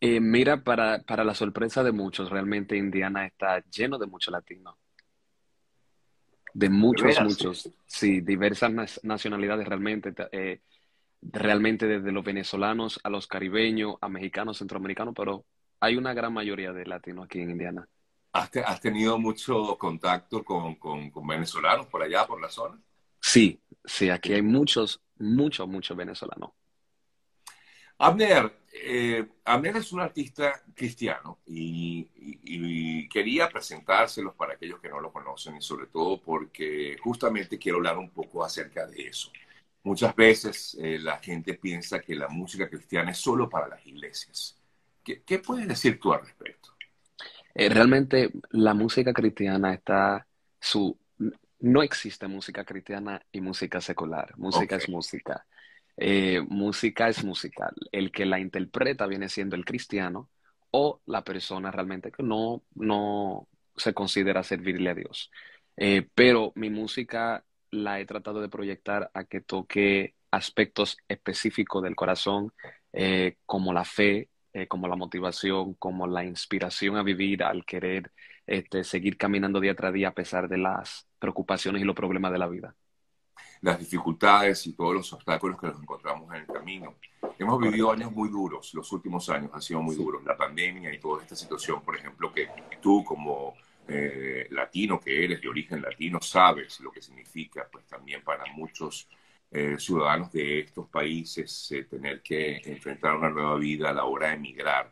Eh, mira, para, para la sorpresa de muchos, realmente Indiana está lleno de muchos latinos. De muchos, muchos. Sí, diversas nacionalidades realmente. eh, realmente desde los venezolanos a los caribeños, a mexicanos, centroamericanos, pero hay una gran mayoría de latinos aquí en Indiana. ¿Has, te- has tenido mucho contacto con, con- con venezolanos por allá, por la zona? Sí, sí, aquí hay muchos, muchos, muchos venezolanos. Abner, eh, es un artista cristiano y, y- y quería presentárselos para aquellos que no lo conocen y sobre todo porque justamente quiero hablar un poco acerca de eso. Muchas veces eh, la gente piensa que la música cristiana es solo para las iglesias. ¿Qué, qué puedes decir tú al respecto? Eh, realmente la música cristiana está su no existe música cristiana y música secular. Música es música. Eh, música es musical. El que la interpreta viene siendo el cristiano o la persona realmente que no, no se considera servirle a Dios. Eh, pero mi música la he tratado de proyectar a que toque aspectos específicos del corazón, eh, como la fe, como la motivación, como la inspiración a vivir, al querer este, seguir caminando día tras día a pesar de las preocupaciones y los problemas de la vida. Las dificultades y todos los obstáculos que nos encontramos en el camino. Hemos vivido años muy duros, los últimos años han sido muy duros. La pandemia y toda esta situación, por ejemplo, que tú como eh, latino que eres, de origen latino, sabes lo que significa, pues también para muchos eh, ciudadanos de estos países eh, tener que enfrentar una nueva vida a la hora de emigrar.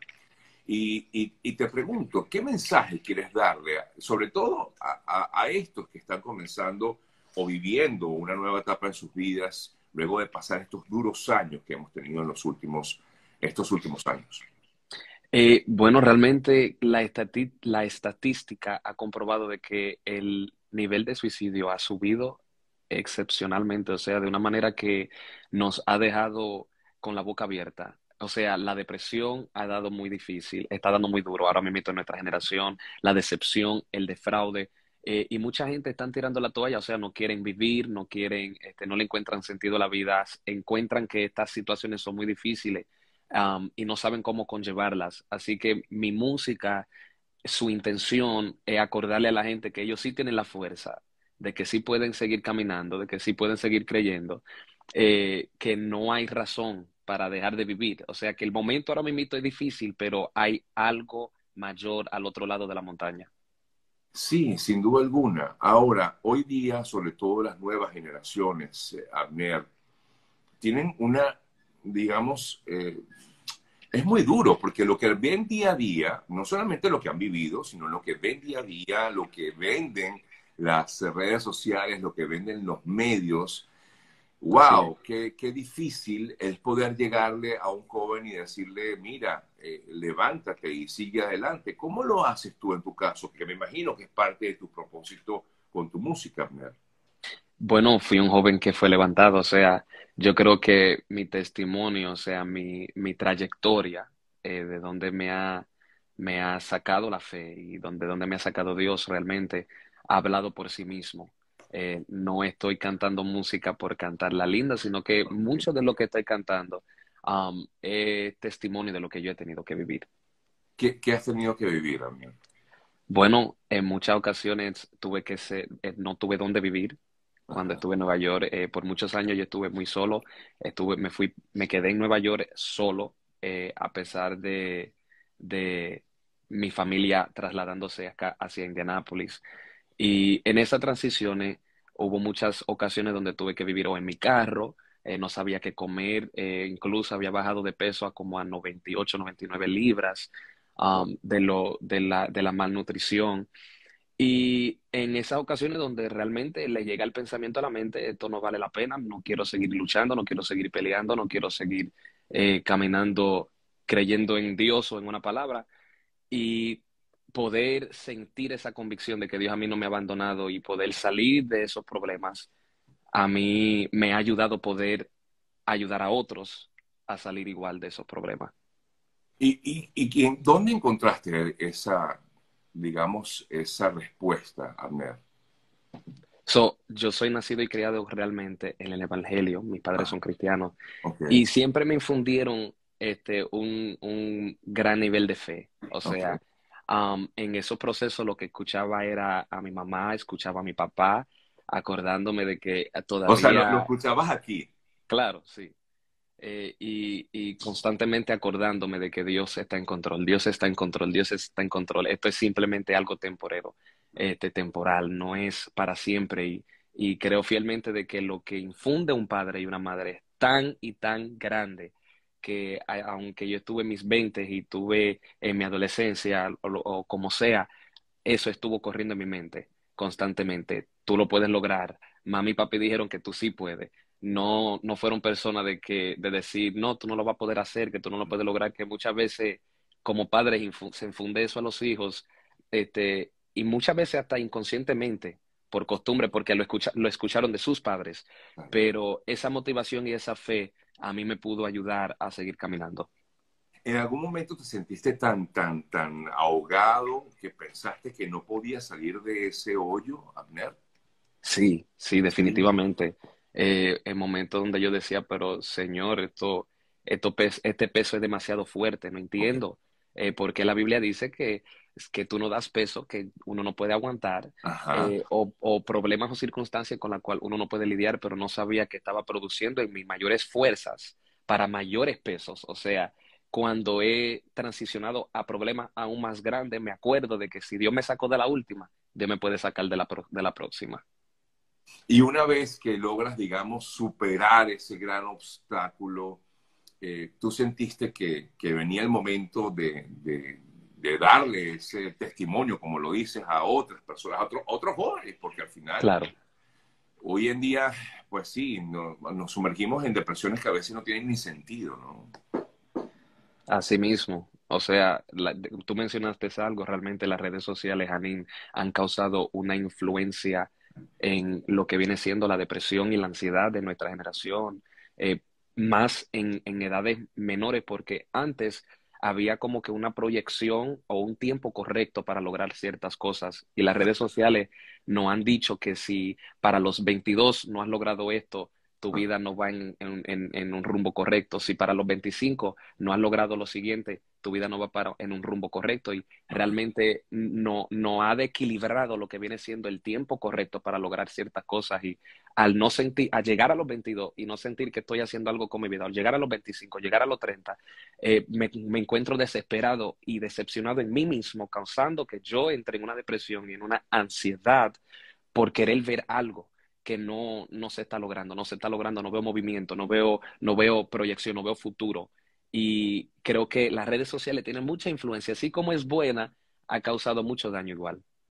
Y, y- y te pregunto, ¿qué mensaje quieres darle, sobre todo a, a- a estos que están comenzando o viviendo una nueva etapa en sus vidas luego de pasar estos duros años que hemos tenido en los últimos, estos últimos años? Eh, bueno, realmente la estati- la estadística ha comprobado de que el nivel de suicidio ha subido excepcionalmente, o sea, de una manera que nos ha dejado con la boca abierta. O sea, la depresión ha dado muy difícil, está dando muy duro ahora mismo en nuestra generación, la decepción, el defraude, eh, y mucha gente están tirando la toalla, o sea, no quieren vivir, no quieren, este, no le encuentran sentido a la vida, encuentran que estas situaciones son muy difíciles um, y no saben cómo conllevarlas. Así que mi música, su intención es acordarle a la gente que ellos sí tienen la fuerza, de que sí pueden seguir caminando, de que sí pueden seguir creyendo, eh, que no hay razón para dejar de vivir. O sea, que el momento ahora mismo es difícil, pero hay algo mayor al otro lado de la montaña. Sí, sin duda alguna. Ahora, hoy día, sobre todo las nuevas generaciones, eh, Abner, tienen una, digamos, eh, es muy duro porque lo que ven día a día, no solamente lo que han vivido, sino lo que ven día a día, lo que venden las redes sociales, lo que venden los medios. Wow, qué, qué difícil es poder llegarle a un joven y decirle, mira, eh, levántate y sigue adelante. ¿Cómo lo haces tú en tu caso? Que me imagino que es parte de tu propósito con tu música, Abner. Bueno, fui un joven que fue levantado, o sea, yo creo que mi testimonio, o sea, mi, mi trayectoria, eh, de donde me ha, me ha sacado la fe y donde, donde me ha sacado Dios realmente, ha hablado por sí mismo. Eh, no estoy cantando música por cantarla linda, sino que mucho de lo que estoy cantando, um, es testimonio de lo que yo he tenido que vivir. ¿Qué, qué has tenido que vivir, Abner? Bueno, en muchas ocasiones tuve que ser, eh, no tuve dónde vivir. Cuando estuve en Nueva York, eh, por muchos años yo estuve muy solo. Estuve, me fui, me quedé en Nueva York solo, eh, a pesar de, de mi familia trasladándose acá hacia Indianápolis. Y en esas transiciones hubo muchas ocasiones donde tuve que vivir o en mi carro, eh, no sabía qué comer, eh, incluso había bajado de peso a como a 98, 99 libras, um, de lo, de la, de la malnutrición. Y en esas ocasiones donde realmente le llega el pensamiento a la mente, esto no vale la pena, no quiero seguir luchando, no quiero seguir peleando, no quiero seguir eh, caminando creyendo en Dios o en una palabra, y poder sentir esa convicción de que Dios a mí no me ha abandonado y poder salir de esos problemas, a mí me ha ayudado poder ayudar a otros a salir igual de esos problemas. ¿Y, y, y quién- dónde encontraste esa, digamos, esa respuesta, Abner? So, yo soy nacido y criado realmente en el Evangelio, mis padres Ah, son cristianos y siempre me infundieron este, un, un gran nivel de fe. O sea, um, en esos procesos lo que escuchaba era a mi mamá, escuchaba a mi papá, acordándome de que todavía... O sea, lo, escuchabas aquí. Claro, sí. Eh, y, y, constantemente acordándome de que Dios está en control, Dios está en control, Dios está en control. Esto es simplemente algo temporero, este, temporal, no es para siempre. Y, y creo fielmente de que lo que infunde un padre y una madre es tan y tan grande que aunque yo estuve en mis 20 y tuve en mi adolescencia o, como sea, eso estuvo corriendo en mi mente constantemente. Tú lo puedes lograr. Mami y papi dijeron que tú sí puedes. No, no fueron personas de que de decir no, tú no lo vas a poder hacer, que tú no lo puedes lograr, que muchas veces como padres se infunde eso a los hijos, este, y muchas veces hasta inconscientemente por costumbre, porque lo, escucha, lo escucharon de sus padres, pero esa motivación y esa fe a mí me pudo ayudar a seguir caminando. ¿En algún momento te sentiste tan, tan, tan ahogado que pensaste que no podías salir de ese hoyo, Abner? Sí, sí, definitivamente. Eh, en momentos donde yo decía, pero Señor, esto, esto este peso es demasiado fuerte, no entiendo. Eh, porque la Biblia dice que que tú no das peso que uno no puede aguantar, eh, o, problemas o circunstancias con las cuales uno no puede lidiar, pero no sabía que estaba produciendo en mis mayores fuerzas para mayores pesos. O sea, cuando he transicionado a problemas aún más grandes, me acuerdo de que si Dios me sacó de la última, Dios me puede sacar de la, de la próxima. Y una vez que logras, digamos, superar ese gran obstáculo, eh, tú sentiste que, venía el momento de, de darle ese testimonio, como lo dices, a otras personas, a otros, otros jóvenes, porque al final, claro. hoy en día, pues sí, nos sumergimos en depresiones que a veces no tienen ni sentido, ¿no? Así mismo. O sea, tú mencionaste algo, realmente las redes sociales han, han causado una influencia en lo que viene siendo la depresión y la ansiedad de nuestra generación, eh, más en, en edades menores, porque antes había como que una proyección o un tiempo correcto para lograr ciertas cosas. Y las redes sociales nos han dicho que si para los 22 no has logrado esto, tu vida no va en, en, un rumbo correcto. Si para los 25 no has logrado lo siguiente, tu vida no va para, en un rumbo correcto. Y realmente no, no ha equilibrado lo que viene siendo el tiempo correcto para lograr ciertas cosas. Y al no sentir, a llegar a los 22 y no sentir que estoy haciendo algo con mi vida, al llegar a los 25, llegar a los 30, eh, me, me, encuentro desesperado y decepcionado en mí mismo, causando que yo entre en una depresión y en una ansiedad por querer ver algo que no, no se está logrando, no se está logrando, no veo movimiento, no veo, no veo proyección, no veo futuro. Y creo que las redes sociales tienen mucha influencia, así como es buena, ha causado mucho daño igual.